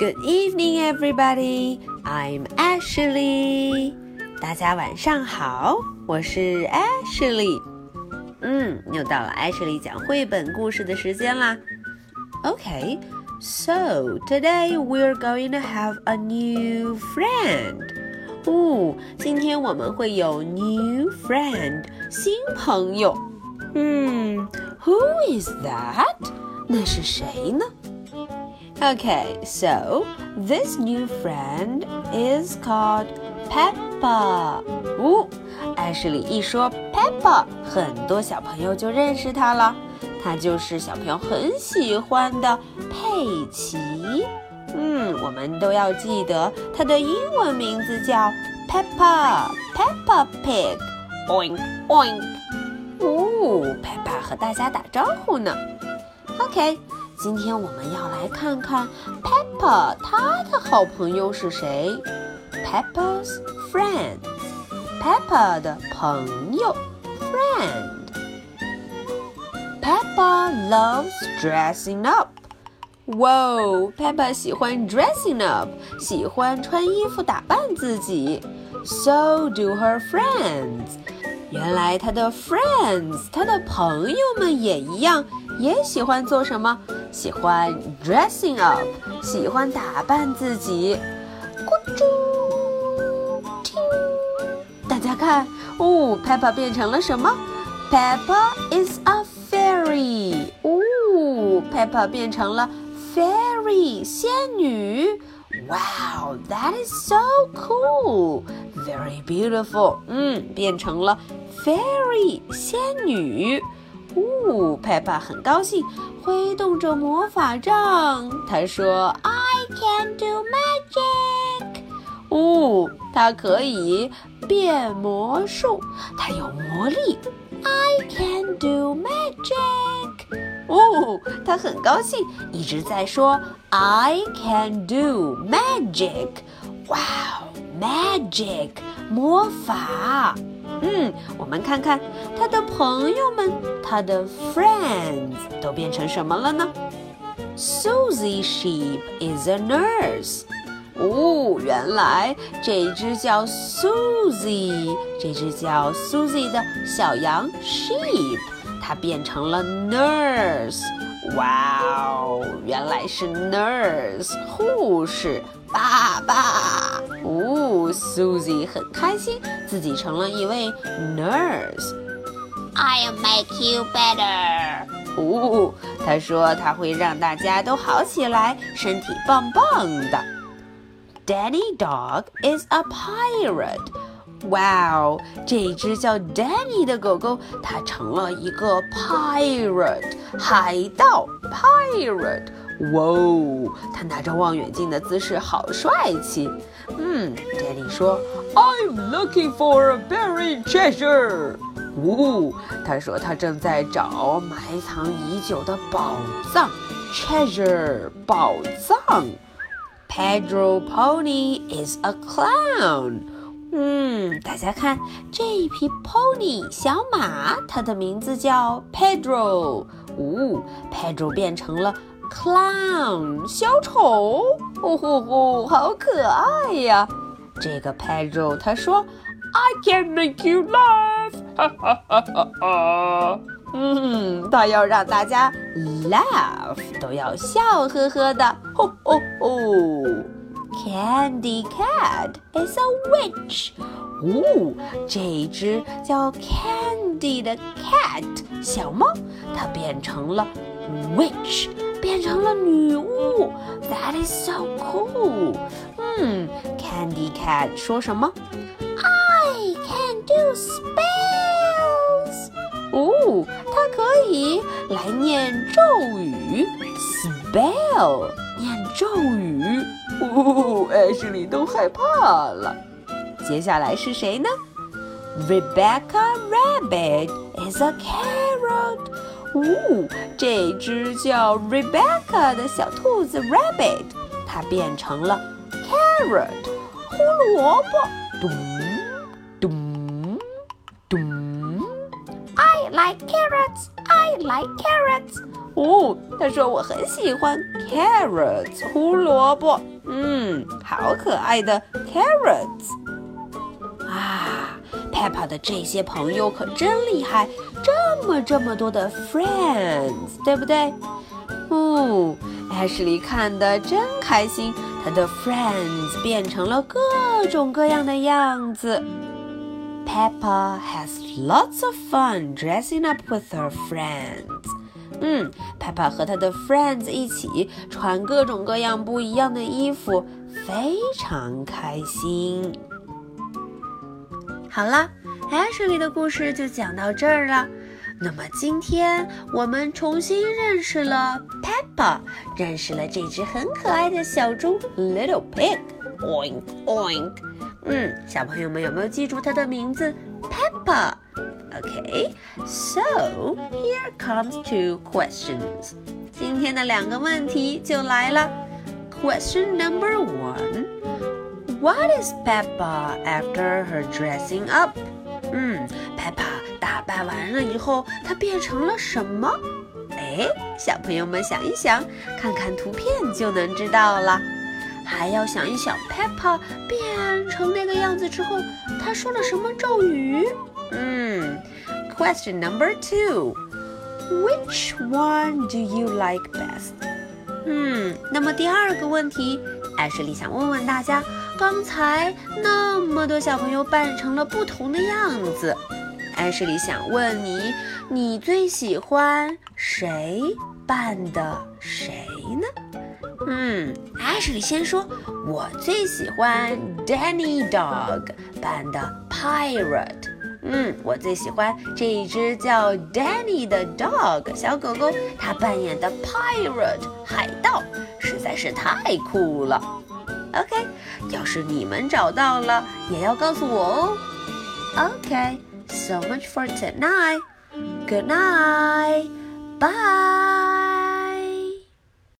Good evening, everybody. I'm Ashley. 大家晚上好，我是 Ashley。嗯，又到了 Ashley 讲绘本故事的时间啦。Okay, so today we're going to have a new friend. 哦，今天我们会有 new friend 新朋友。嗯，Who is that？那是谁呢 ？Okay, so this new friend is called Peppa. 哦，艾什里一说 Peppa，很多小朋友就认识她了。她就是小朋友很喜欢的佩奇。嗯，我们都要记得它的英文名字叫 Peppa，Peppa Pig。Oink oink。哦，Peppa 和大家打招呼呢。OK， 今天我们要来看看 Peppa 她的好朋友是谁？Peppa's friends，Peppa 的朋友，friend。Peppa loves dressing up. Whoa, Peppa 喜欢 dressing up，喜欢穿衣服打扮自己。So do her friends. 原来她的 friends，她的朋友们也一样，也喜欢做什么？ 喜欢 dressing up，喜欢打扮自己。咕啾，听，大家看，哦，Peppa 变成了什么？Peppa is a fairy，哦，Peppa 变成了 fairy 仙女。Wow, that is so cool, very beautiful。嗯，变成了 fairy 仙女。哦，Peppa 很高兴，挥动着魔法杖。他说：“I can do magic。”哦，她可以变魔术，她有魔力。I can do magic。哦，他很高兴，一直在说 I can do magic。哇哦，magic 魔法。嗯，我们看看他的朋友们，他的 friends 都变成什么了呢？Susie sheep is a nurse。哦，原来这只叫 Susie，这只叫 Susie 的小羊 sheep，它变成了 nurse。哇哦，原来是 nurse 护士爸爸。哦，Susie 很开心，自己成了一位 nurse。I'll make you better。哦，他说他会让大家都好起来，身体棒棒的。Danny Dog is a pirate. 哇哦，这只叫 Danny 的狗狗，它成了一个 pirate 海盗 pirate。哇哦，它拿着望远镜的姿势好帅气。嗯，Danny 说：“I'm looking for a buried treasure。”呜，他说他正在找埋藏已久的宝藏 treasure 宝藏。Pedro Pony is a clown。嗯，大家看这一匹 pony 小马，它的名字叫 Pedro。哦，Pedro 变成了 clown 小丑。哦吼吼，好可爱呀！这个 Pedro 他说：“I can make you laugh。”哈哈哈哈哈。嗯，他要让大家 laugh，都要笑呵呵的。吼吼吼 ！Candy Cat is a witch。哦，这只叫 Candy 的 cat 小猫，它变成了 witch，变成了女巫。That is so cool。嗯，Candy Cat 说什么？I can do spells。哦，它可以来念咒语，spell 咒语。哦，艾什里都害怕了。接下来是谁呢？Rebecca Rabbit is a carrot。哦，这只叫 Rebecca 的小兔子 Rabbit，它变成了 carrot 胡萝卜。咚咚咚！I like carrots. I like carrots. 哦，他说我很喜欢 carrots 胡萝卜，嗯，好可爱的 carrots。啊，Peppa 的这些朋友可真厉害，这么这么多的 friends，对不对？哦，艾什莉看得真开心，她的 friends 变成了各种各样的样子。Peppa has lots of fun dressing up with her friends. 嗯，Peppa 和她的 friends 一起穿各种各样不一样的衣服，非常开心。好了，Ashley 的故事就讲到这儿了。那么今天我们重新认识了 Peppa，认识了这只很可爱的小猪 Little Pig。Oink oink。嗯，小朋友们有没有记住它的名字 Peppa？Peppa？OK，so here comes two questions。今天的两个问题就来了。Question number one：What is Peppa after her dressing up？嗯，Peppa 打扮完了以后，她变成了什么？哎，小朋友们想一想，看看图片就能知道了。 还要想一想，Peppa 变成那个样子之后，他说了什么咒语？嗯，Question number two，Which one do you like best？嗯，那么第二个问题，艾什莉想问问大家。刚才那么多小朋友扮成了不同的样子，艾什莉想问你：你最喜欢谁扮的谁呢？嗯，，Ashley 先说：我最喜欢 Danny Dog 扮的 Pirate。嗯，我最喜欢这一只叫 Danny 的 Dog 小狗狗，它扮演的 Pirate 海盗实在是太酷了。OK，要是你们找到了，也要告诉我哦。OK，so much for tonight. Good night. Bye.